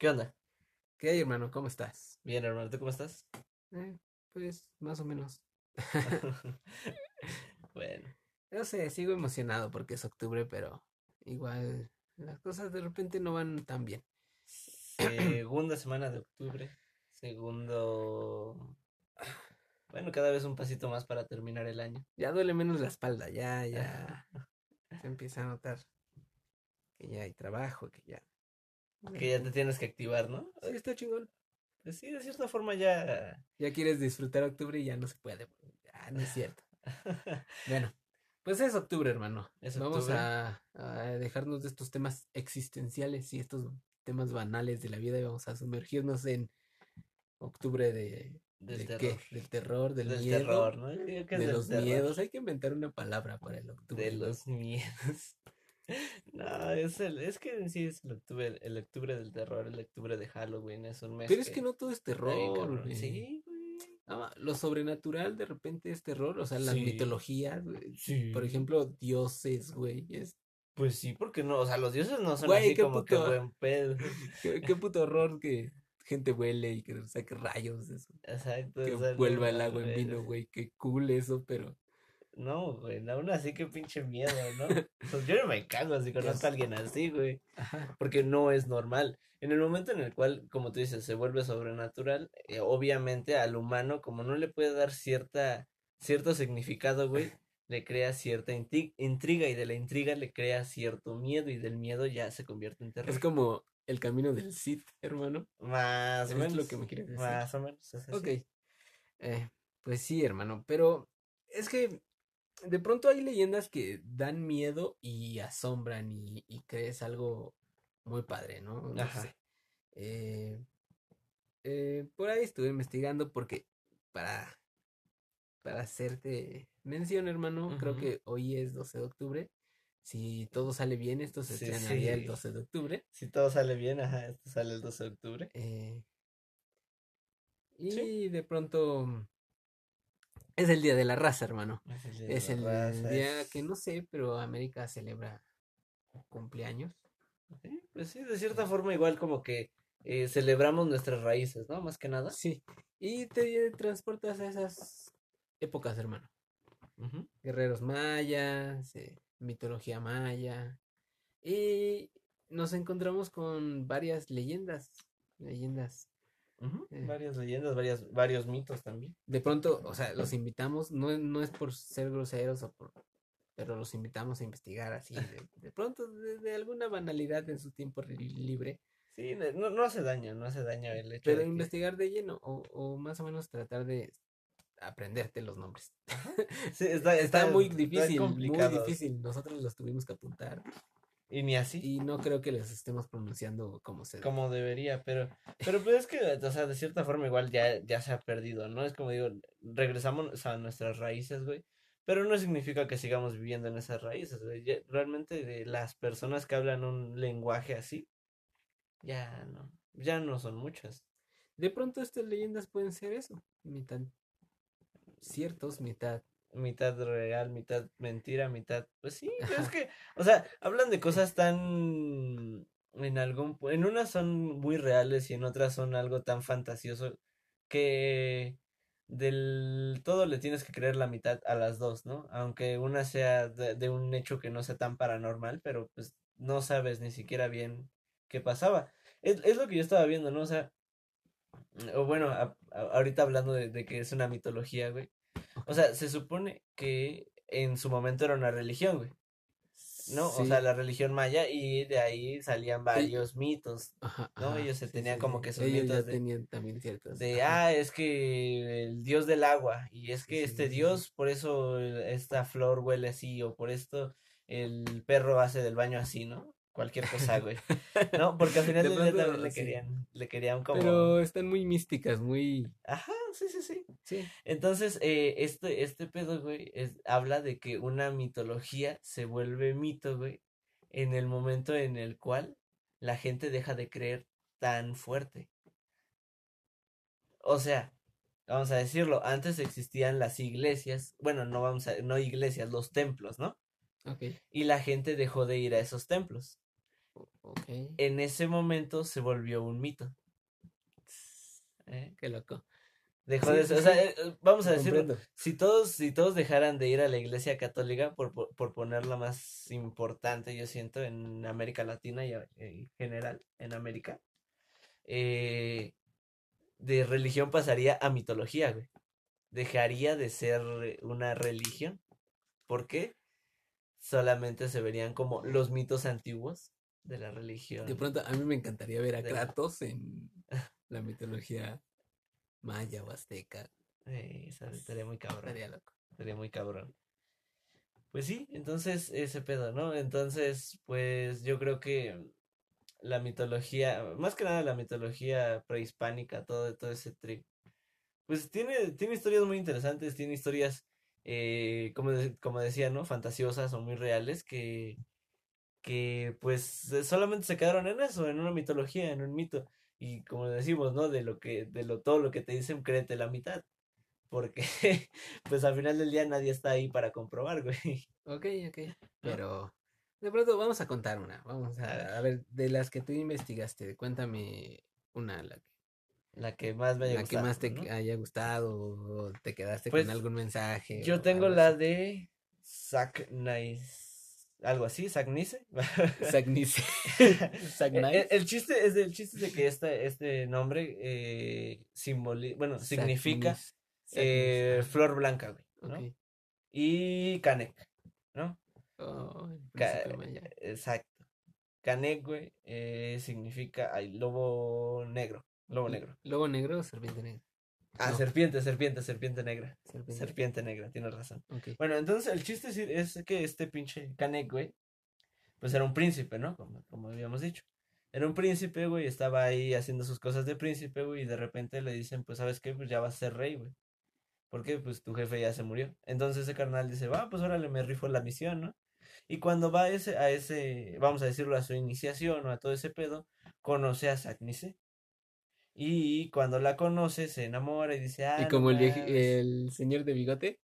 ¿Qué onda? ¿Qué hay, hermano? ¿Cómo estás? Bien, hermano. ¿Tú cómo estás? Eh, pues, más o menos. bueno. No sé, sigo emocionado porque es octubre, pero igual las cosas de repente no van tan bien. Segunda semana de octubre. Segundo. Bueno, cada vez un pasito más para terminar el año. Ya duele menos la espalda, ya, ya. Se empieza a notar que ya hay trabajo, que ya. Que ya te tienes que activar, ¿no? Sí, está chingón. Pues sí, de cierta forma ya. Ya quieres disfrutar octubre y ya no se puede. Ah, no es cierto. Bueno, pues es octubre, hermano. Es Vamos octubre. a, a dejarnos de estos temas existenciales y estos temas banales de la vida y vamos a sumergirnos en octubre de, Del ¿de terror. qué? Del terror, del, Del miedo, terror, ¿no? Que de los terror. miedos. Hay que inventar una palabra para el octubre. De los miedos. No, es el, es que en sí es el octubre, el octubre del terror, el octubre de Halloween, es un mes Pero es que no todo es terror. cabrón. güey. Sí, güey. Ah, lo sobrenatural de repente es terror, o sea, las Sí. mitologías, güey. Sí. Por ejemplo, dioses, güey. Es... Pues sí, porque no, o sea, los dioses no son Güey, así qué como que puto- buen pedo. Qué, qué puto horror que gente huele y que saque rayos, eso. Exacto. Que vuelva el agua en vino, güey. Qué cool eso, pero. No, güey, aún así que pinche miedo, ¿no? Pues yo no me cago si conozco a alguien así, güey. Porque no es normal. En el momento en el cual, como tú dices, se vuelve sobrenatural, eh, obviamente al humano, como no le puede dar cierta, cierto significado, güey, le crea cierta intriga y de la intriga le crea cierto miedo y del miedo ya se convierte en terror. Es como el camino del Sith, hermano. Más o ¿Es menos. lo que me quieres decir? Más o menos. es así. Ok. Eh, pues sí, hermano. Pero es que de pronto hay leyendas que dan miedo y asombran y, y crees algo muy padre, ¿no? No Ajá. sé. Eh, eh, por ahí estuve investigando porque para, para hacerte mención, hermano, creo que hoy es 12 de octubre. Si todo sale bien, esto se Sí, estrenaría el sí. 12 de octubre. Si todo sale bien, ajá, esto sale el 12 de octubre. Eh, y Sí. de pronto es el día de la raza, hermano. Es el, día de Es la el raza, día es- que no sé, pero América celebra cumpleaños. Sí, Pues sí, de cierta forma igual como que eh, celebramos nuestras raíces, ¿no? Más que nada. Sí. Y te transportas a esas épocas, hermano. Guerreros mayas, eh, mitología maya. Y nos encontramos con varias leyendas. Leyendas. Eh. Varias leyendas, varias, varios mitos también. De pronto, o sea, los invitamos, no, no es por ser groseros o por, pero los invitamos a investigar así, de, de pronto, de, de alguna banalidad en su tiempo libre, Sí, no, no- hace daño, no hace daño el hecho pero de que- investigar de lleno o, o más o menos tratar de aprenderte los nombres. Sí, está, Está muy está difícil, muy difícil. Nosotros los tuvimos que apuntar Y ni así, y no creo que les estemos pronunciando como se debe. como debería, pero, pero pues es que, o sea, de cierta forma igual ya, ya se ha perdido, ¿no? Es como digo, regresamos a nuestras raíces, güey, pero no significa que sigamos viviendo en esas raíces, güey. Ya- realmente de las personas que hablan un lenguaje así, ya no, ya no son muchas. De pronto estas leyendas pueden ser eso, mitad ciertos, mitad mitad real, mitad mentira, mitad, pues sí, pero es que, o sea, hablan de cosas tan, en algún, en unas son muy reales y en otras son algo tan fantasioso que del todo le tienes que creer la mitad a las dos, ¿no? Aunque una sea de, de un hecho que no sea tan paranormal, pero pues no sabes ni siquiera bien qué pasaba. Es, es lo que yo estaba viendo, ¿no? O sea, o bueno, a- a- ahorita hablando de, de que es una mitología, güey. O sea, se supone que en su momento era una religión, güey. ¿no? O sea, la religión maya y de ahí salían varios mitos, Ajá, ¿no? Ellos se sí, tenían como que sus Ellos ya mitos de, tenían también ciertos. de, ajá. ah, es que el dios del agua y es que este dios, por eso esta flor huele así o por esto el perro hace del baño así, ¿no? Cualquier cosa, güey. No, porque al final De del día también le querían, le querían como... Pero están muy místicas, muy. Ajá, sí, sí, sí. Sí. Entonces, eh, este, este pedo, güey, es, habla de que una mitología se vuelve mito, güey, en el momento en el cual la gente deja de creer tan fuerte. O sea, vamos a decirlo, antes existían las iglesias, bueno, no vamos a, no iglesias, los templos, ¿no? Ok. Y la gente dejó de ir a esos templos. o- Ok. En ese momento se volvió un mito. ¿eh? Qué loco. Dejó Sí, de sí, ser, o sea, sí. eh, eh, vamos a decirlo, si todos, si todos dejaran de ir a la iglesia católica, por, por, por ponerla más importante, yo siento, en América Latina y en general, en América, eh, de religión pasaría a mitología, güey. Dejaría de ser una religión. ¿Por qué? Solamente se verían como los mitos antiguos de la religión. De pronto, a mí me encantaría ver a Kratos en la mitología maya o azteca. Eh, esa estaría muy cabrón. Estaría loco. Sería muy cabrón. Pues sí, entonces ese pedo, ¿no? Entonces, pues yo creo que la mitología, más que nada la mitología prehispánica, todo, todo ese trip, pues tiene, tiene historias muy interesantes, tiene historias, eh, como, de- como decía, ¿no? Fantasiosas o muy reales que, que pues solamente se quedaron en eso, en una mitología, en un mito. Y como decimos, ¿no? De lo que, de lo, todo lo que te dicen, créete la mitad. Porque, pues al final del día nadie está ahí para comprobar, güey. Ok, ok. Pero de pronto vamos a contar una. Vamos A a, ver, de las que tú investigaste, cuéntame una, la, que- La que más me haya la que gustado, más te ¿no? haya gustado o te quedaste Pues, con algún mensaje. Yo tengo la de Zack Nice. Algo así. Sagnice. Zack El, el chiste es el chiste de que este, este nombre eh, simboli- bueno, significa Sagnice. eh, Sagnice, flor blanca, güey, ¿no? Y Canek, ¿no? Oh, Ca- exacto. Canek, güey, eh, significa ay, lobo negro, lobo negro. ¿Lobo negro o serpiente negra? Ah, No. serpiente, serpiente, serpiente negra. Serpiente. Serpiente negra, tienes razón. Bueno, entonces el chiste es, que este pinche Canek, güey, pues era un príncipe, ¿no? Como, como habíamos dicho. Era un príncipe, güey, estaba ahí haciendo sus cosas de príncipe, güey, y de repente le dicen, pues, ¿sabes qué? Pues ya vas a ser rey, güey. Porque, pues, tu jefe ya se murió. Entonces ese carnal dice, va, pues órale, me rifo la misión, ¿no? Y cuando va a ese, a ese, vamos a decirlo, a su iniciación o a todo ese pedo, conoce a Sagnice. Y cuando la conoce, se enamora y dice, ah, Y no como el, vieji- mames". el señor de bigote.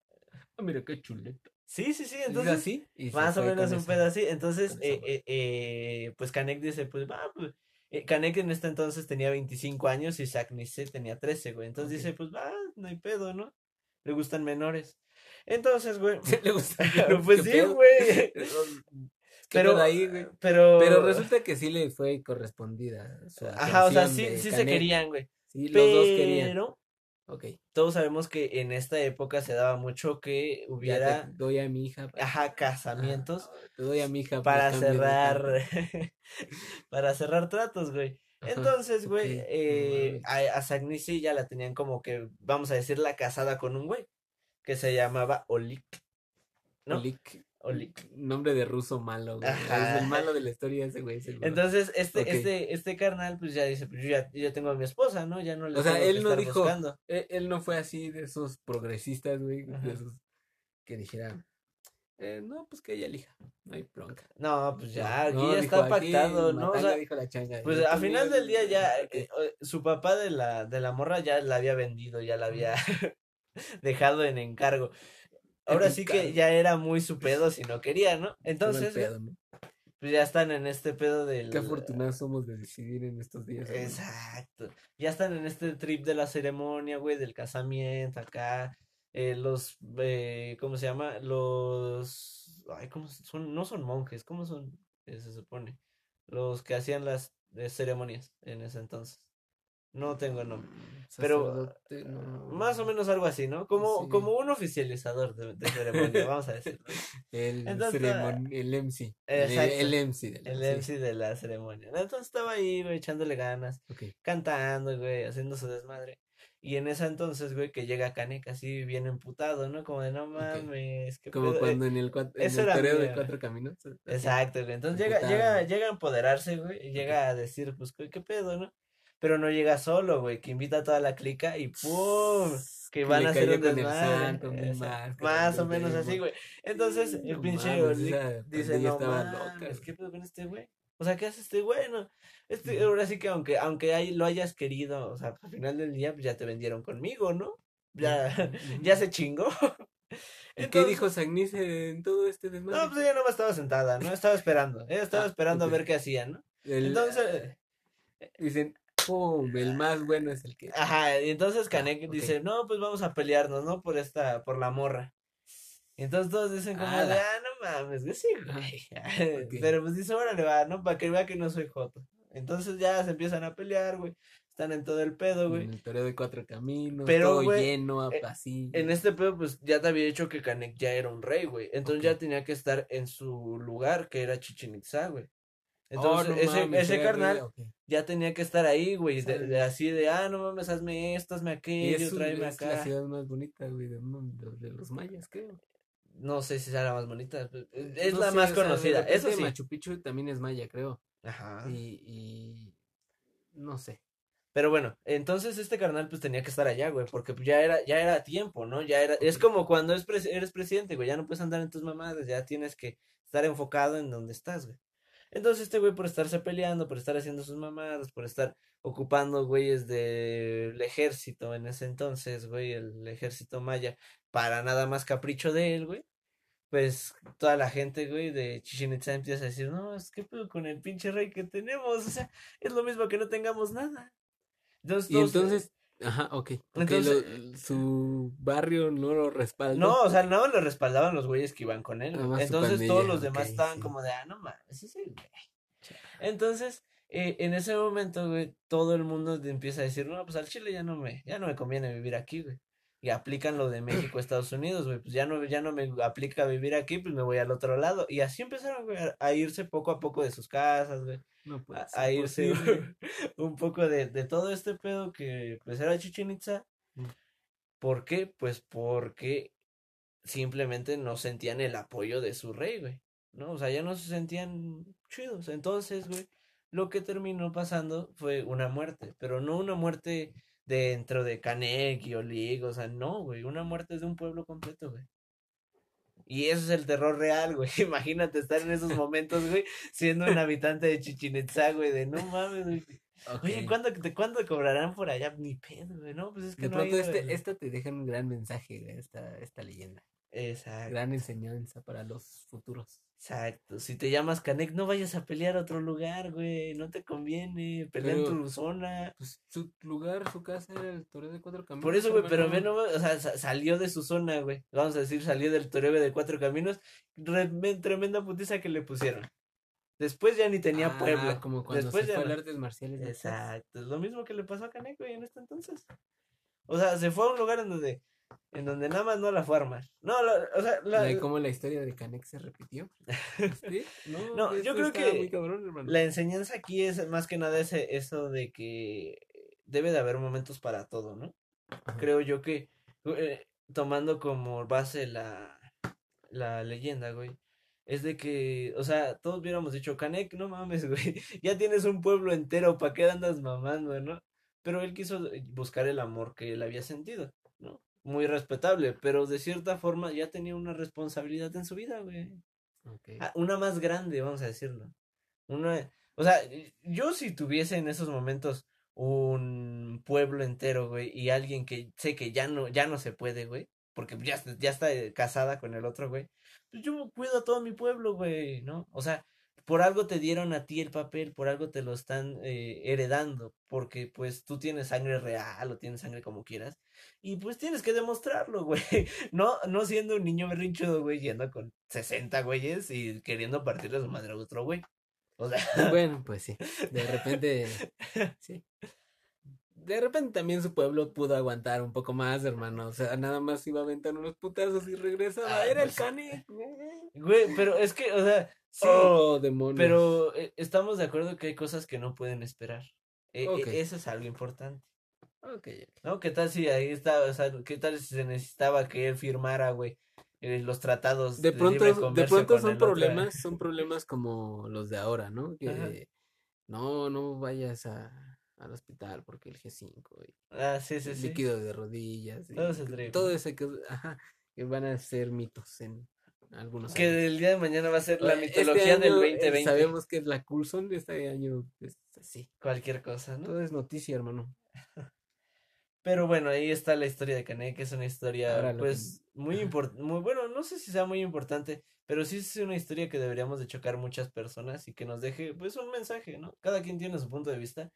Ah, mira qué chuleta. Sí, sí, sí, ¿Es entonces... así? Y Más o menos un pedo así. Entonces, eh, eh, eh, pues Canek dice, pues va, pues. eh, Canek en este entonces tenía 25 años y Sagnice tenía 13, güey. Entonces dice, pues va, no hay pedo, ¿no? Le gustan menores. Entonces, güey. Le gusta. pues ¿Qué sí, güey. Pero Pero, ahí, güey. pero, Pero resulta que sí le fue correspondida su Ajá, o sea, sí, sí se querían, güey. Sí, los dos querían. Pero Ok. todos sabemos que en esta época se daba mucho que hubiera, te doy a mi hija. pa- ajá, casamientos. Ah, Te doy a mi hija. para cerrar para cerrar tratos, güey. Ajá, Entonces, güey, ok, no eh, a, a Sagnici ya la tenían como que, vamos a decir, la casada con un güey que se llamaba Olik, ¿no? Olik. Olik. Nombre de ruso malo, güey. Ajá. Es el malo de la historia ese güey. seguro. Entonces, este, este, este carnal, pues ya dice, pues yo ya, yo tengo a mi esposa, ¿no? Ya no le O sea, tengo que él no dijo- buscando. Él, él no fue así de esos progresistas, güey. Ajá. De esos que dijeran. eh, no, pues que ella elija. No hay bronca. No, pues ya, aquí No, ya está aquí pactado, ¿no? O Matanga sea, dijo la changa. pues yo a conmigo final del día ya, eh, eh, su papá de la, de la morra ya la había vendido, ya la había dejado en encargo. Ahora sí que ya era muy su pedo si no quería, ¿no? Entonces, pedo, ¿no? pues ya están en este pedo del... Qué afortunados somos de decidir en estos días. Exacto. Ya están en este trip de la ceremonia, güey, del casamiento acá. eh, los, eh, ¿cómo se llama? Los, ay, ¿cómo son? No son monjes, ¿cómo son? Eh, se supone. Los que hacían las eh, ceremonias en ese entonces. No tengo nombre. Pero Sacerdote, no. más o menos algo así, ¿no? Como, Sí. como un oficializador de, de ceremonia, vamos a decirlo. El, Entonces, ceremon- el MC. Exacto. El, el MC. de la- El sí. MC de la ceremonia. Entonces estaba ahí, güey, echándole ganas, cantando, güey, haciendo su desmadre. Y en ese entonces, güey, que llega Canek así bien emputado, ¿no? Como de no mames, qué Como pedo", eh, cuando en el, cuat- en eso el era toreo de cuatro caminos. Exacto, güey. Entonces llega, Emputado. llega, llega a empoderarse, güey, y llega a decir, pues, ¿qué, qué pedo, no? Pero no llega solo, güey, que invita a toda la clica y ¡pum! Que van le a hacer un desmadre. Exacto, máscara, Más o menos así, güey. Entonces, el No pinche esa dice, no mames, loca, güey". ¿qué pedo con este güey? O sea, ¿qué hace este güey? No, este, ahora sí que aunque, aunque hay- lo hayas querido, o sea, al final del día, pues ya te vendieron conmigo, ¿no? Ya, ya se chingó. ¿Y qué dijo Sagnice en todo este desmadre? No, pues ella no estaba sentada, ¿no? Estaba esperando. Ella estaba Ah, esperando a ver qué hacía, ¿no? El- Entonces, Dicen, ¡pum! El más bueno es el que. ajá, y entonces Canek ok. dice, no, pues vamos a pelearnos, ¿no? Por esta, por la morra. Entonces todos dicen como de, Ala. ah, no mames, que sí, güey. Pero pues dice, órale, va, ¿no? Para que vea que no soy joto. Entonces ya se empiezan a pelear, güey. Están en todo el pedo, güey. En el toreo de cuatro caminos, Pero, todo güey, lleno, eh, así. En este pedo, pues ya te había dicho que Canek ya era un rey, güey. Entonces ya tenía que estar en su lugar, que era Chichen Itza, güey. Oh, Entonces, no ese, mames, ese era carnal ya tenía que estar ahí, güey. de- de así de, ah, no mames, hazme esto, hazme aquello, es, un- tráeme es la acá. ciudad más bonita, güey, mundo, de los mayas, creo. No sé si sea la más bonita. pues, Es No la sé, más o sea, de conocida, eso sí. Machu Picchu también es maya, creo. Ajá. Y, y no sé. Pero bueno, entonces este carnal pues tenía que estar allá, güey, porque ya era, ya era tiempo, ¿no? Ya era, es como cuando es pres- eres presidente, güey, ya no puedes andar en tus mamadas, ya tienes que estar enfocado en donde estás, güey. Entonces este güey por estarse peleando, por estar haciendo sus mamadas, por estar ocupando güeyes del ejército en ese entonces, güey, el ejército maya, para nada más capricho de él, güey. Pues toda la gente, güey, de Chichen Itza empieza a decir, no, es que pedo con el pinche rey que tenemos, o sea, es lo mismo que no tengamos nada. Entonces, Y todos- entonces, ajá, ok. porque Entonces- lo- su barrio no lo respalda. No, o sea, no lo respaldaban los güeyes que iban con él. Su Entonces todos los demás estaban sí. como de, ah, no mames, ese es el güey. Entonces, eh, en ese momento, güey, todo el mundo empieza a decir, no, pues al Chile ya no me, ya no me conviene vivir aquí, güey. Y aplican lo de México, Estados Unidos, güey, pues ya no, ya no me aplica vivir aquí, pues me voy al otro lado. Y así empezaron, güey, a- a irse poco a poco de sus casas, güey. No puede a, ser a irse un poco de, de todo este pedo que pues era Chichen Itza. Mm. ¿Por qué? Pues porque simplemente no sentían el apoyo de su rey, güey. ¿No? O sea, ya no se sentían chidos. Entonces, güey, lo que terminó pasando fue una muerte, pero no una muerte dentro de Canek y Olig, o sea, no, güey, una muerte de un pueblo completo, güey. Y eso es el terror real, güey. Imagínate estar en esos momentos, güey, siendo un habitante de Chichen Itza, güey, de no mames, güey. Oye. ¿cuándo, de cuándo cobrarán por allá? Ni pedo, güey, no, pues es que De no pronto ha ido este, el- esta te deja un gran mensaje, güey, esta, esta leyenda. Exacto, Gran enseñanza para los futuros. exacto. Si te llamas Canek, no vayas a pelear a otro lugar, güey, no te conviene, pelea en tu zona. Pues su lugar, su casa era el toreo de cuatro caminos. Por eso, güey, pero ve nomás, o sea, sa- salió de su zona, güey. Vamos a decir, salió del toreo de cuatro caminos. re- tremenda putiza que le pusieron. Después ya ni tenía Ah, pueblo. Como cuando Después se fue no. artes marciales. ¿no? Exacto, es lo mismo que le pasó a Canek, güey, en este entonces. O sea, se fue a un lugar en donde, en donde nada más no la fue a armar. No, la- o sea, la, La- ¿Cómo la historia de Canek se repitió? ¿Sí? No, No, yo creo que cabrón, la enseñanza aquí es más que nada ese, eso de que debe de haber momentos para todo, ¿no? Ajá. Creo yo que, eh, tomando como base la, la leyenda, güey, es de que, o sea, todos hubiéramos dicho, Canek, no mames, güey, ya tienes un pueblo entero, ¿para qué andas mamando, no? Pero él quiso buscar el amor que él había sentido. Muy respetable, pero de cierta forma ya tenía una responsabilidad en su vida, güey. Ah, una más grande, vamos a decirlo. Una, o sea, yo si tuviese en esos momentos un pueblo entero, güey, y alguien que sé que ya no, ya no se puede, güey, porque ya, está- ya está casada con el otro, güey, pues yo cuido a todo mi pueblo, güey, ¿no? O sea, por algo te dieron a ti el papel, por algo te lo están eh, heredando, porque pues tú tienes sangre real o tienes sangre como quieras, y pues tienes que demostrarlo, güey, no, no siendo un niño berrinchudo, güey, yendo con 60 güeyes y queriendo partirle su madre a otro güey. O sea, Bueno, pues sí. De repente, sí. De repente también su pueblo pudo aguantar un poco más, hermano. O sea, nada más iba a aventar unos putazos y regresaba. Ah, Era el pues, cane. Güey, pero es que, o sea, sí, Oh, demonios. pero eh, estamos de acuerdo que hay cosas que no pueden esperar. E- e- eso es algo importante. Ok, ¿No? ¿Qué tal si ahí está, o sea, qué tal si se necesitaba que él firmara, güey, eh, los tratados De de pronto, de comercio pronto son otro? problemas, son problemas como los de ahora, ¿no? Ajá. Que no, no vayas a, al hospital porque el G5 y Ah, sí, sí, sí. líquido de rodillas y Todo ese trip, todo ese que, ajá, que van a ser mitos en algunos Que años. el día de mañana va a ser la Este mitología del año, eh, 2020. Sabemos que es la Coulson, este año es así. Cualquier cosa, ¿no? Todo es noticia, hermano. Pero bueno, ahí está la historia de Canek, que es una historia, Ahora lo que- pues, muy importante, muy bueno, no sé si sea muy importante, pero sí es una historia que deberíamos de chocar muchas personas y que nos deje, pues, un mensaje, ¿no? Cada quien tiene su punto de vista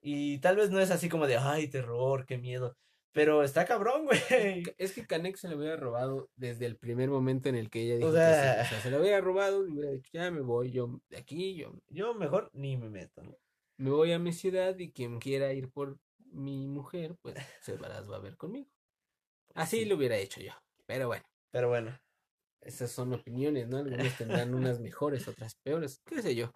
y tal vez no es así como de, ay, terror, qué miedo, pero está cabrón, güey. Es que Canek se lo hubiera robado desde el primer momento en el que ella dijo O que sí. sea- O sea, se lo hubiera robado y hubiera dicho, ya me voy, yo de aquí, yo Yo mejor ni me meto, ¿no? me voy a mi ciudad y quien quiera ir por mi mujer, pues se las va a ver conmigo. Así Sí. lo hubiera hecho yo. Pero bueno, Pero bueno, esas son opiniones, ¿no? Algunos tendrán unas mejores, otras peores, qué sé yo.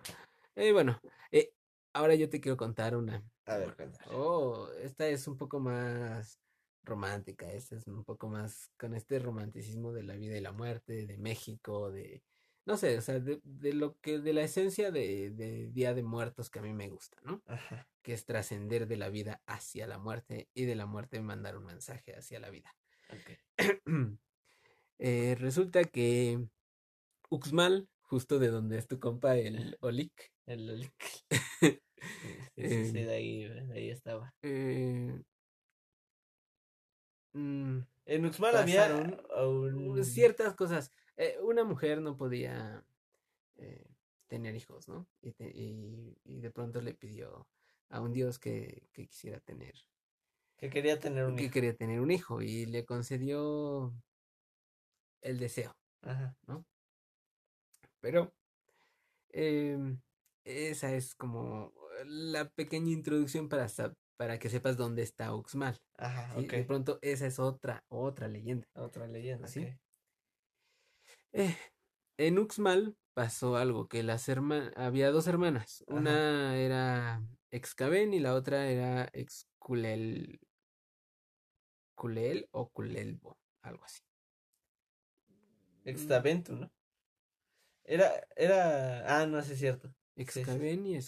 Eh, bueno, eh, ahora yo te quiero contar una. A ver, cuéntame. Oh, esta es un poco más romántica, esta es un poco más con este romanticismo de la vida y la muerte, de México, de, no sé, o sea, de, de lo que, de la esencia de, de Día de Muertos que a mí me gusta, ¿no? Ajá. Que es trascender de la vida hacia la muerte y de la muerte mandar un mensaje hacia la vida. Eh, resulta que Uxmal, justo de donde es tu compa, el Olik, El Olik. Sí, sí, sí, Em, de ahí, de ahí estaba. eh, mm, En Uxmal había un... ciertas cosas. Eh, una mujer no podía eh, tener hijos, ¿no? Y, te- y- y de pronto le pidió a un dios que, que quisiera tener, que quería tener un que hijo. quería tener un hijo y le concedió el deseo, Ajá. ¿no? Pero em, esa es como la pequeña introducción para, para que sepas dónde está Uxmal. Ajá. De pronto esa es otra, otra leyenda. Otra leyenda, ¿Sí? Eh, en Uxmal pasó algo, que las hermanas, había dos hermanas, Ajá. una era Excaven y la otra era Exculel, Culel o Culelbo, algo así. Extaventu, ¿no? Era, era... Ah, no, sí es cierto. Excaven y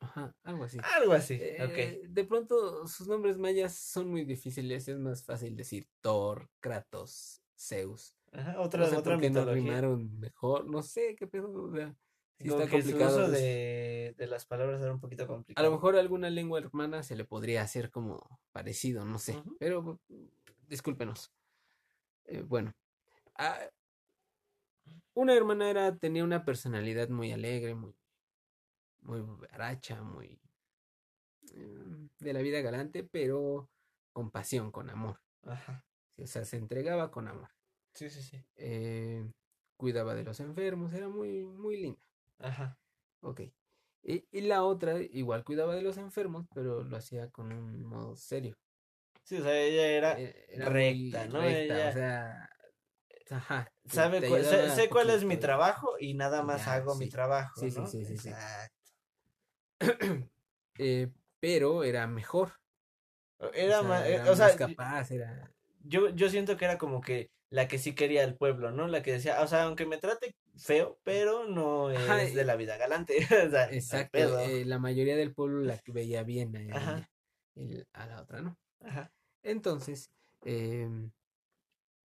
ajá, algo así. Algo así, Eh, ok. de pronto sus nombres mayas son muy difíciles, es más fácil decir Thor, Kratos, Zeus. Ajá, No otra, sé otra por qué no rimaron mejor, no sé qué pedo, o sea, sí está complicado. uso des- de, de las palabras era un poquito A complicado. lo mejor alguna lengua hermana se le podría hacer como parecido, no sé, pero discúlpenos. Eh, bueno, ah, una hermana era, tenía una personalidad muy alegre, muy, muy baracha, muy mm, de la vida galante, pero con pasión, con amor. Ajá. O sea, se entregaba con amor. Sí, sí, sí. eh, cuidaba de los enfermos, era muy, muy linda. Ajá. Ok. Y, y la otra igual cuidaba de los enfermos, pero lo hacía con un modo serio. Sí, o sea, ella era... Era muy recta, ¿no? recta, Ella- o sea, ajá, Sabe cu- sé, cuál es mi trabajo y nada más ya, hago mi trabajo, Sí, sí, ¿no? sí, sí, sí. Exacto. Eh, pero era mejor. Era o sea, ma- eh, era o sea, más capaz, era. yo, yo siento que era como que la que sí quería el pueblo, ¿no? La que decía, o sea, aunque me trate feo, pero no es Ajá, de y- la vida galante. o sea, Exacto. eh, la mayoría del pueblo la que veía bien a ella, la otra no. Ajá. Entonces, em,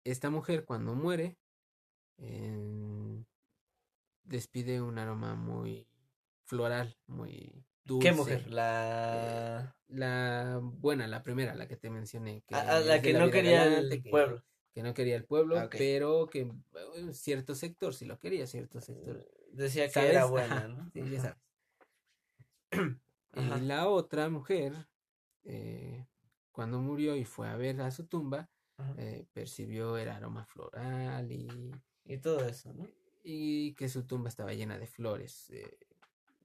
esta mujer cuando muere, em, despide un aroma muy floral, muy dulce. ¿Qué mujer? La... La buena, la primera, la que te mencioné, que a, a la que no quería el pueblo. que no quería el pueblo, Ah, pero que eh, cierto sector sí lo quería, cierto sector. Decía que ¿Sabes? era Ajá, buena, ¿no? sí, ya sabes. Ajá. Y la otra mujer, eh, cuando murió y fue a ver a su tumba. Eh, percibió el aroma floral y, Y todo eso, ¿no? y que su tumba estaba llena de flores, eh,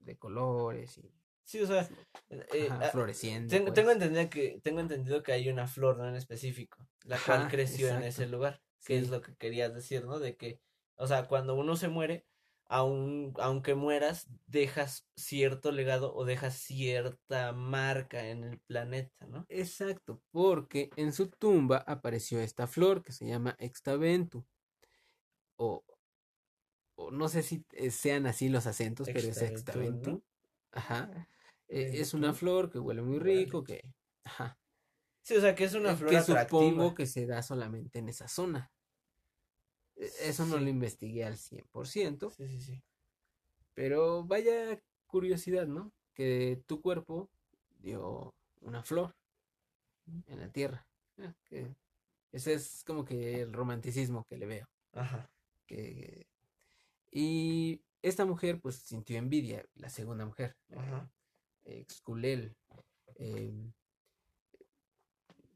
de colores y Sí, o sea, eh, Ajá, floreciendo. tengo, pues. tengo entendido que, tengo entendido que hay una flor, ¿no? En específico, la cual creció en ese lugar, que es lo que querías decir, ¿no? De que, o sea, cuando uno se muere, aun, aunque mueras, dejas cierto legado o dejas cierta marca en el planeta, ¿no? Exacto, porque en su tumba apareció esta flor que se llama Extaventu. O, o no sé si eh, sean así los acentos, pero es Extaventu. Ajá. Eh, Ventu. es una flor que huele muy rico, que... Ajá. Sí, o sea, que es una eh, flor que atractiva. supongo que se da solamente en esa zona. Eso no lo investigué al 100%, Sí, sí, sí. pero vaya curiosidad, ¿no? Que tu cuerpo dio una flor en la tierra. Ah, que ese es como que el romanticismo que le veo. Ajá. Que... Y esta mujer pues sintió envidia, la segunda mujer, Ajá. eh, Xculel, em,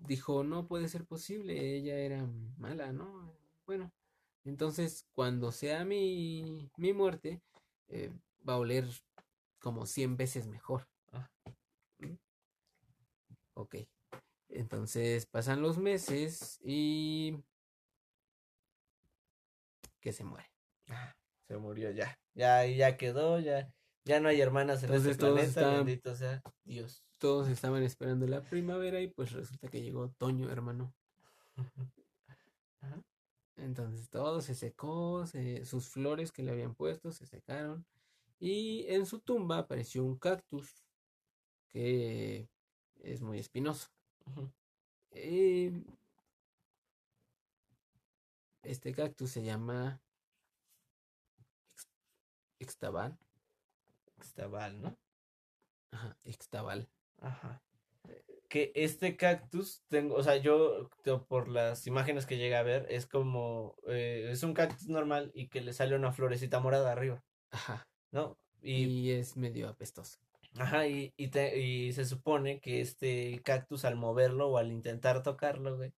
dijo, no puede ser posible, ella era mala, ¿no? Bueno, entonces cuando sea mi, mi muerte, eh, va a oler como 100 veces mejor. Ah. ¿Mm? Ok, entonces pasan los meses y que se muere. Ah, Se murió ya. Ya, ya quedó, ya. Ya no hay hermanas en Entonces este todos planeta, están- bendito sea Dios. Todos estaban esperando la primavera y pues resulta que llegó otoño, hermano. Entonces todo se secó, se- sus flores que le habían puesto se secaron y en su tumba apareció un cactus que es muy espinoso. Y este cactus se llama ex- Ixtabal. Ixtabal, ¿no? Ajá, Ixtabal. Ajá. Que este cactus, tengo, o sea, yo por las imágenes que llegué a ver, es como, eh, es un cactus normal y que le sale una florecita morada arriba, Ajá. ¿no? Y, Y es medio apestoso. ajá, y, y, te- y se supone que este cactus al moverlo o al intentar tocarlo, güey,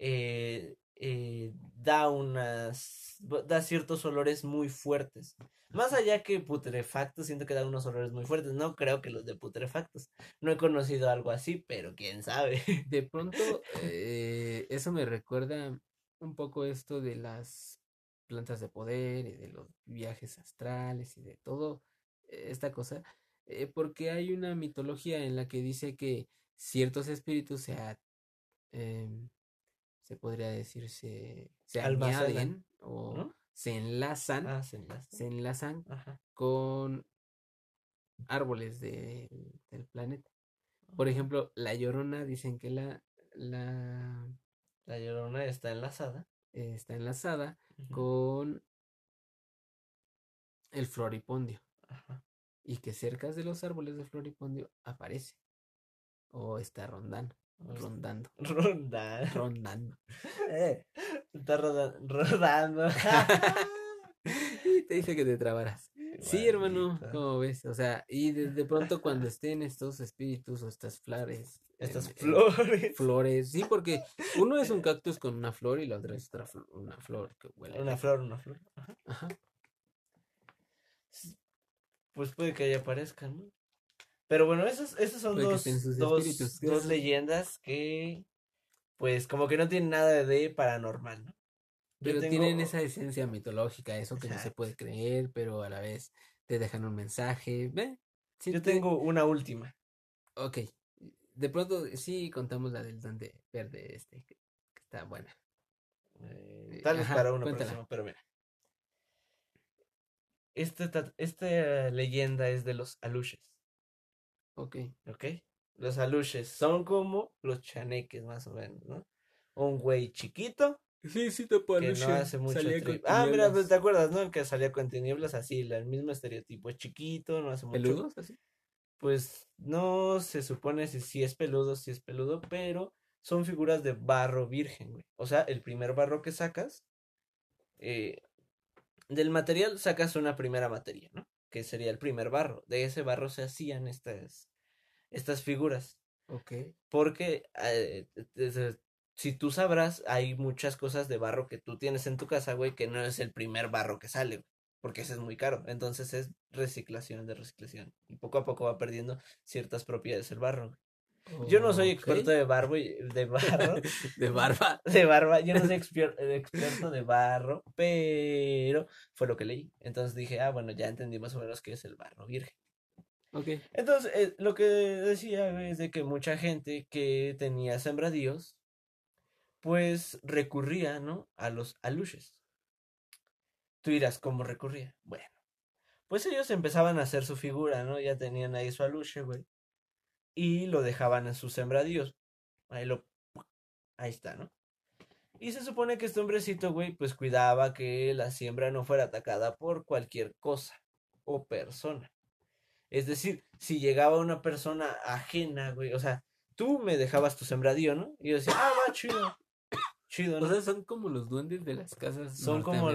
eh, eh, da unas, da ciertos olores muy fuertes. Más allá que putrefactos, siento que da unos olores muy fuertes. No creo que los de putrefactos. No he conocido algo así, pero quién sabe. De pronto, eh, eso me recuerda un poco esto de las plantas de poder y de los viajes astrales y de todo eh, esta cosa, eh, porque hay una mitología en la que dice que ciertos espíritus se, a- em, se podría decir, se, se añaden o ¿no? se enlazan, Ah, se enlaza. se enlazan Ajá. con árboles de- del planeta. Por ejemplo, la Llorona dicen que la, la La llorona está enlazada. está enlazada con el floripondio Ajá. y que cerca de los árboles de floripondio aparece o está rondando, Rondando, Ronda. rondando. Eh, Está roda- rodando. y te dice que te trabarás. Sí, hermano. ¿cómo ves? O sea, y de, de pronto cuando estén estos espíritus o estas flores, Estas flores. flores, sí, porque uno es un cactus con una flor y la otra es otra fl- una flor que huele. Una flor, una flor. Ajá. Ajá. Pues puede que ahí aparezcan, ¿no? Pero bueno, esos, esos son dos, dos, dos leyendas que, pues, como que no tienen nada de paranormal, ¿no? Yo Pero tengo- tienen esa esencia mitológica, eso que no se puede creer, pero a la vez te dejan un mensaje. Sí Yo te- tengo una última. Ok. De pronto sí contamos la del duende verde este, que, está buena. eh, tal vez Ajá, para una cuéntala. próxima, pero mira. Este, ta- esta leyenda es de los aluches, Ok. ¿ok? Los aluches son como los chaneques, más o menos, ¿no? Un güey chiquito Sí, sí te que no hace mucho tri- Ah, mira, pues te acuerdas, ¿no? El que salía con tinieblas así, la- el mismo estereotipo, es chiquito, no hace mucho. ¿Peludos así? Pues no se supone si, si es peludo, si es peludo, pero son figuras de barro virgen, güey. O sea, el primer barro que sacas, eh, del material sacas una primera materia, ¿no? Que sería el primer barro. De ese barro se hacían estas, estas figuras. Ok. Porque eh, desde- si tú sabrás, hay muchas cosas de barro que tú tienes en tu casa, güey, que no es el primer barro que sale, güey. porque ese es muy caro. Entonces es reciclación de reciclación. Y poco a poco va perdiendo ciertas propiedades el barro. güey. Yo no soy experto de barro, y- de barro, de barba. de barba, yo no soy eh, experto de barro, pero fue lo que leí. Entonces dije, ah, bueno, ya entendí más o menos qué es el barro virgen. Ok. Entonces, eh, lo que decía es de que mucha gente que tenía sembradíos, pues recurría, ¿no? A los aluches. Tú dirás, ¿cómo recurría? Bueno, pues ellos empezaban a hacer su figura, ¿no? Ya tenían ahí su aluche, güey. Y lo dejaban en sus sembradíos. Ahí lo... Ahí está, ¿no? Y se supone que este hombrecito, güey, pues cuidaba que la siembra no fuera atacada por cualquier cosa o persona. Es decir, si llegaba una persona ajena, güey, o sea, tú me dejabas tu sembradío, ¿no? Y yo decía, ah, va, chido. Chido, ¿no? O sea, son como los duendes de las casas son como,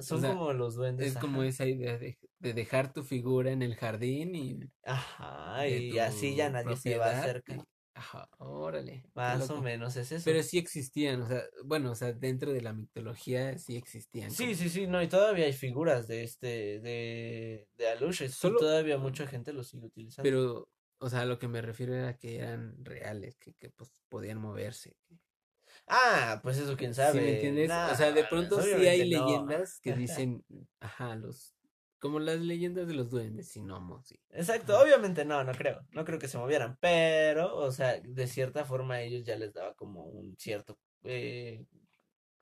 son o sea, como los duendes. es como esa idea de, de dejar tu figura en el jardín y Ajá, y así ya nadie se va a propiedad acercar. y- Ajá, órale. Más o menos es eso. Pero sí existían, o sea, bueno, o sea, dentro de la mitología sí existían. Sí, como- sí, sí, no, y todavía hay figuras de este, de, de Solo- todavía mucha gente lo sigue utilizando. Pero, o sea, lo que me refiero era que eran reales, que, que pues podían moverse. que- Ah, pues eso quién sabe. ¿Sí me entiendes? o sea, de pronto sí hay no. leyendas que dicen, ajá, los, como las leyendas de los duendes sin gnomos, sí. Exacto, obviamente no, no creo, no creo que se movieran, pero, o sea, de cierta forma a ellos ya les daba como un cierto, eh,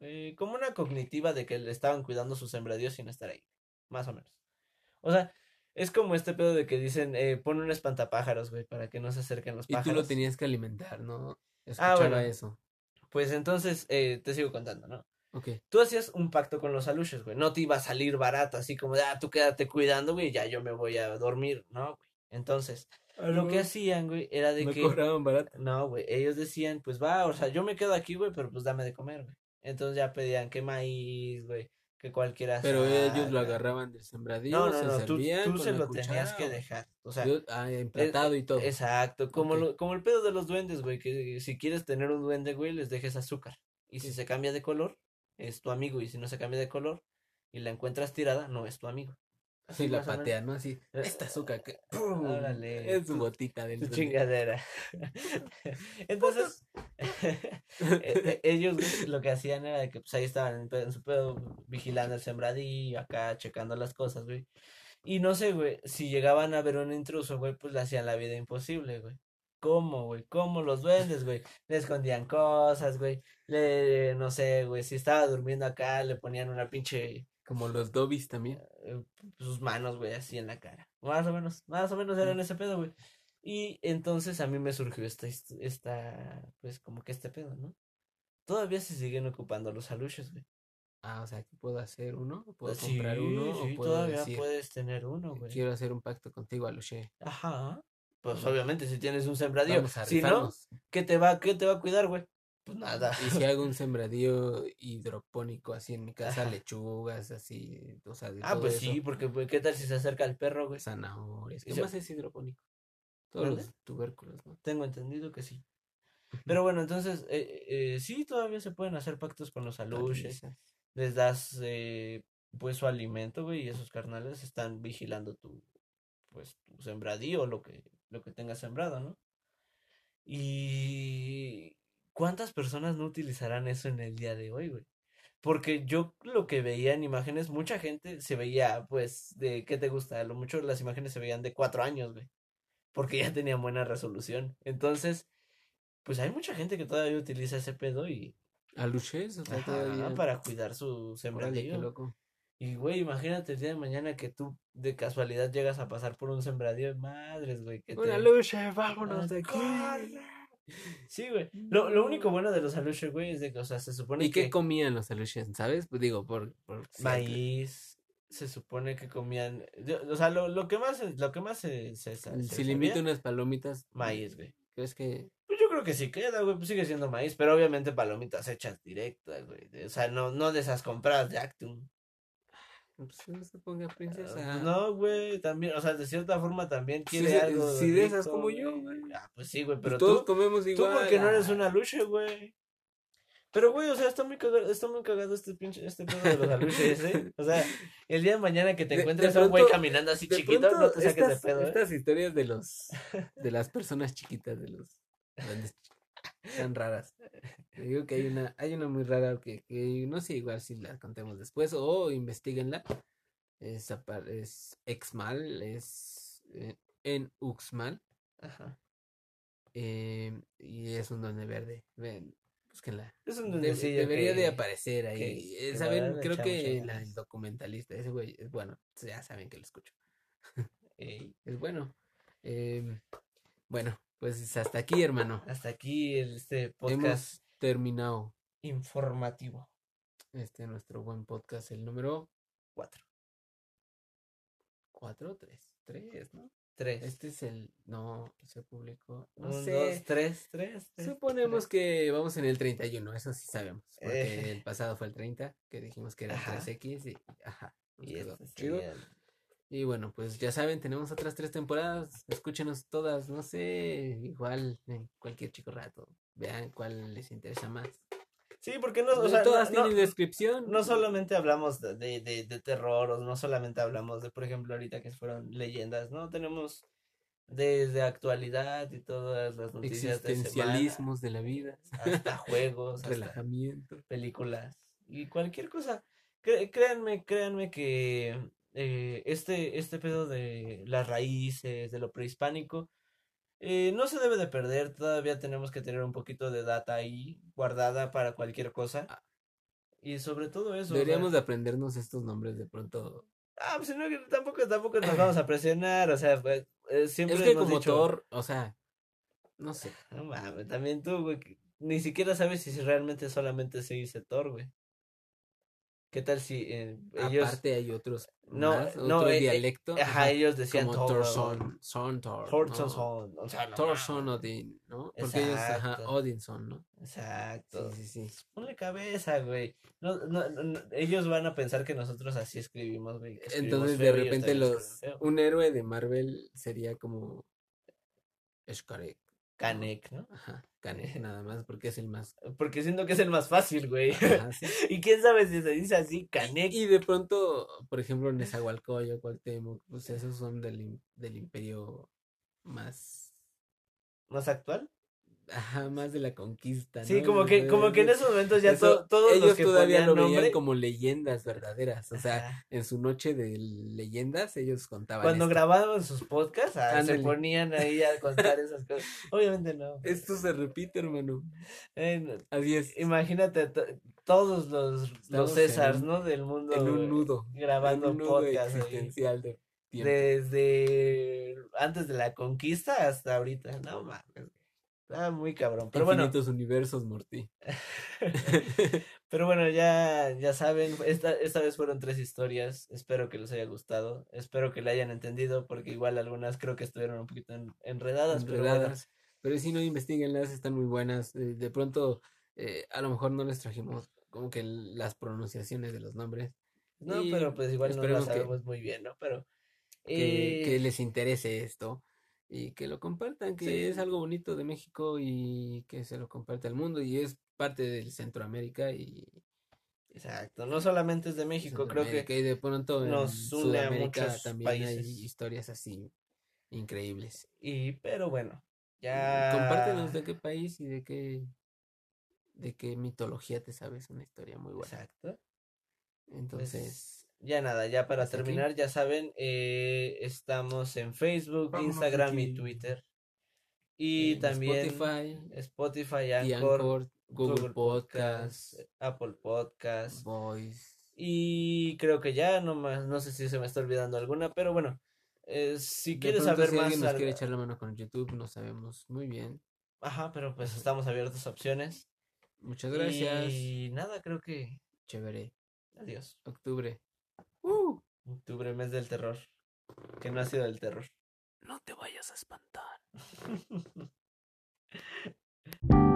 eh, como una cognitiva de que le estaban cuidando sus sembradíos sin estar ahí, más o menos. O sea, es como este pedo de que dicen, eh, pon un espantapájaros, güey, para que no se acerquen los Y tú pájaros. lo tenías que alimentar, ¿no? Ah, Escuchaba bueno. eso. Pues entonces, eh, te sigo contando, ¿no? Ok. Tú hacías un pacto con los aluches, güey. No te iba a salir barato, así como de, ah, tú quédate cuidando, güey, ya yo me voy a dormir, ¿no, güey? Entonces, lo que hacían, güey, era de no que... cobraban barato. No, güey, ellos decían, pues va, o sea, yo me quedo aquí, güey, pero pues dame de comer, güey. Entonces ya pedían que maíz, güey, que cualquiera Pero ellos lo agarraban del sembradío, No, no, se no, tú, servían tú con se la lo tenías que dejar. O sea, ah, emplatado y todo. exacto, como, lo- como el pedo de los duendes, güey, que si quieres tener un duende, güey, les dejes azúcar. Y si se cambia de color, es tu amigo. Y si no se cambia de color y la encuentras tirada, no es tu amigo. Así la o menos. patean, ¿no? Así, esta azúcar que... ¡pum! Órale, Es su gotita del duende. chingadera. Entonces, e- e- ellos lo que hacían era de que pues ahí estaban en su pedo, vigilando el sembradío, acá checando las cosas, güey. Y no sé, güey, si llegaban a ver un intruso, güey, pues le hacían la vida imposible, güey. ¿Cómo, güey? ¿Cómo los duendes, güey? Le escondían cosas, güey. Le, no sé, güey, si estaba durmiendo acá, le ponían una pinche, Como los dobbies también. eh, sus manos, güey, así en la cara. Más o menos, más o menos eran ese pedo, güey. Y entonces a mí me surgió esta, esta, pues como que este pedo, ¿no? Todavía se siguen ocupando los aluches, güey. Ah, o sea, ¿qué puedo hacer uno? ¿Puedo Sí, comprar uno? sí, ¿O puedo todavía decir, puedes tener uno, güey. quiero hacer un pacto contigo, Aluche? Ajá. Pues obviamente si tienes un sembradío. Si no. ¿qué te va, qué te va a cuidar, güey? Pues nada. Y si hago un sembradío hidropónico así en mi casa, lechugas, así, o sea, de Ah, todo pues eso, sí, porque pues, ¿qué tal si se acerca el perro, güey? zanahorias. ¿Qué más es hidropónico? Todos los tubérculos, ¿no? Tengo entendido que sí. Pero bueno, entonces, eh, eh, sí, todavía se pueden hacer pactos con los aluches. Les das, eh, pues, su alimento, güey, y esos carnales están vigilando tu, pues, tu sembradío, lo que, lo que tengas sembrado, ¿no? Y ¿cuántas personas no utilizarán eso en el día de hoy, güey? Porque yo lo que veía en imágenes, mucha gente se veía, pues, de, ¿qué te gusta? A lo mucho las imágenes se veían de cuatro años, güey. Porque ya tenían buena resolución. Entonces, pues hay mucha gente que todavía utiliza ese pedo y o sea, ajá, todavía. para cuidar su sembradío. loco. Y, güey, imagínate el día de mañana que tú de casualidad llegas a pasar por un sembradío. Madres, güey, que Un te... aluche, vámonos Ah, de aquí. ¡corre! Sí, güey. Lo, lo único bueno de los aluches, güey, es de que, o sea, se supone ¿Y qué que comían los aluches, sabes? Pues digo, por, maíz, se supone que comían, o sea, lo, lo que más, lo que más se, se, se- se Si le invito sabía, unas palomitas, maíz, güey. ¿crees que Pues yo creo que sí queda, güey, pues sigue siendo maíz, pero obviamente palomitas hechas directas, güey. O sea, no, no de esas compradas de Actum. Pues, no se ponga Ah, princesa? pues no, güey, también, o sea, de cierta forma también quiere Sí, algo sí, de esas como yo, güey. Ah, pues sí, güey, Pues pero todos tú, comemos tú igual. porque no eres ah. una luche, güey. Pero, güey, o sea, está muy cagado, está muy cagado este pinche, este pedo de los aluches, ¿eh? O sea, el día de mañana que te encuentres de a un güey caminando así chiquito, no te saques estas, de pedo, ¿eh? estas historias de los de las personas chiquitas, de los grandes tan raras. Te digo que hay una, hay una muy rara que, que no sé igual si la contemos después o investiguenla. Es, es Exmal, es eh, en Uxmal, Ajá. eh, y es un duende verde. Ven, búsquenla. Es un Debe- duendecillo debería de aparecer ahí. que- Eh, ¿Saben? de Creo chavo, que la- el documentalista, ese güey, es bueno, ya saben que lo escucho. Ey, Es bueno. Em, bueno, pues hasta aquí, hermano. hasta aquí el- este podcast Hemos terminado informativo. este nuestro buen podcast, el número Cuatro. 4 3, 3, ¿no? Tres. Este es el no se publicó, no Un, sé. dos, tres, tres. tres, Suponemos que vamos en el 31, eso sí sabemos, porque Eh. el pasado fue el 30, que dijimos que era Ajá. 3X y ajá. Y quedó este chido. el- Y bueno, pues ya saben, tenemos otras tres temporadas. Escúchenos todas, no sé, igual en cualquier chico rato. Vean cuál les interesa más. Sí, porque no, o sea, todas no, tienen descripción. no solamente hablamos de, de, de, de terror, o no solamente hablamos de, por ejemplo, ahorita que fueron leyendas, ¿no? Tenemos desde actualidad y todas las noticias de semana, existencialismos de la vida, hasta juegos, hasta relajamiento. películas y cualquier cosa. Cre- créanme, créanme que eh, este, este pedo de las raíces, de lo prehispánico, eh, no se debe de perder. Todavía tenemos que tener un poquito de data ahí guardada para cualquier cosa. Ah. Y sobre todo eso. o sea, Deberíamos de aprendernos estos nombres de pronto. Ah, pues no, tampoco, tampoco nos vamos a presionar. O sea, pues, eh, siempre Es que hemos como dicho, Thor, o sea, no sé. No mames, también tú, güey, ni siquiera sabes si realmente solamente se dice Thor, güey. ¿Qué tal si eh, ellos... Aparte hay otros, No, más, no, otro eh, eh, dialecto. Ajá, ellos decían como Thor. Thorson, Son Thor. Thorson ¿no? son, o sea, no Thorson. Odin, ¿no? Porque ellos, ajá, Exacto. Odinson, ¿no? Exacto. Sí, sí, sí. Ponle cabeza, güey. No, no, ellos van a pensar que nosotros así escribimos, güey. Entonces de repente los un héroe de Marvel sería como Skarek, Canek, ¿no? ajá, Kanek nada más porque es el más Porque siento que es el más fácil, güey. ajá, sí. y quién sabe si se dice así, Canek. Y de pronto, por ejemplo, Nezahualcóyotl, Cuauhtémoc, pues esos son del, del imperio más ¿Más actual? Ajá, más de la conquista, Sí, ¿no? como que, como que en esos momentos ya Eso, to- todos ellos los que todavía ponían lo veían nombre, como leyendas verdaderas, o sea, Ajá. en su noche de leyendas ellos contaban cuando esto. grababan sus podcasts, ah, se ponían ahí a contar esas cosas. Obviamente no. Esto se repite, hermano. Eh, Así es. imagínate to- todos los, los Estamos Césars, ¿no? Del mundo en un nudo. grabando un nudo podcasts ahí. existencial de tiempo. Desde antes de la conquista hasta ahorita. No mames. Está muy cabrón. Pero bueno, Infinitos universos, Morty. pero bueno, ya, ya saben, esta, esta vez fueron tres historias. Espero que les haya gustado. Espero que le hayan entendido, porque igual algunas creo que estuvieron un poquito en- enredadas, pero bueno. si no, investiguenlas, están muy buenas. Eh, De pronto, eh, a lo mejor no les trajimos como que las pronunciaciones de los nombres. No, Y pero pues igual no la que- sabemos muy bien, ¿no? Pero Que, que eh, les interese esto y que lo compartan, que Sí. es algo bonito de México y que se lo comparte al mundo y es parte del Centroamérica y exacto, no solamente es de México, creo que y de pronto en nos une a Sudamérica muchos también hay países. historias así increíbles. y pero bueno, ya Compártenos de qué país y de qué de qué mitología te sabes una historia muy buena. Exacto. Entonces, Pues, ya nada, ya para aquí. terminar, ya saben, eh, estamos en Facebook, Vámonos Instagram y. Twitter. Y en también Spotify, Anchor, Anchor, Google, Podcast, Podcast, Apple Podcast. Voice. Y creo que ya, no más, no sé si se me está olvidando alguna, pero bueno, eh, si De quieres saber si más, alguien nos al- quiere echar la mano con YouTube, no sabemos muy bien. ajá, pero pues estamos abiertos a opciones. Muchas gracias. Y nada, creo que Chévere. adiós. Octubre. Uh, Octubre, mes del terror, que no ha sido del terror. no te vayas a espantar.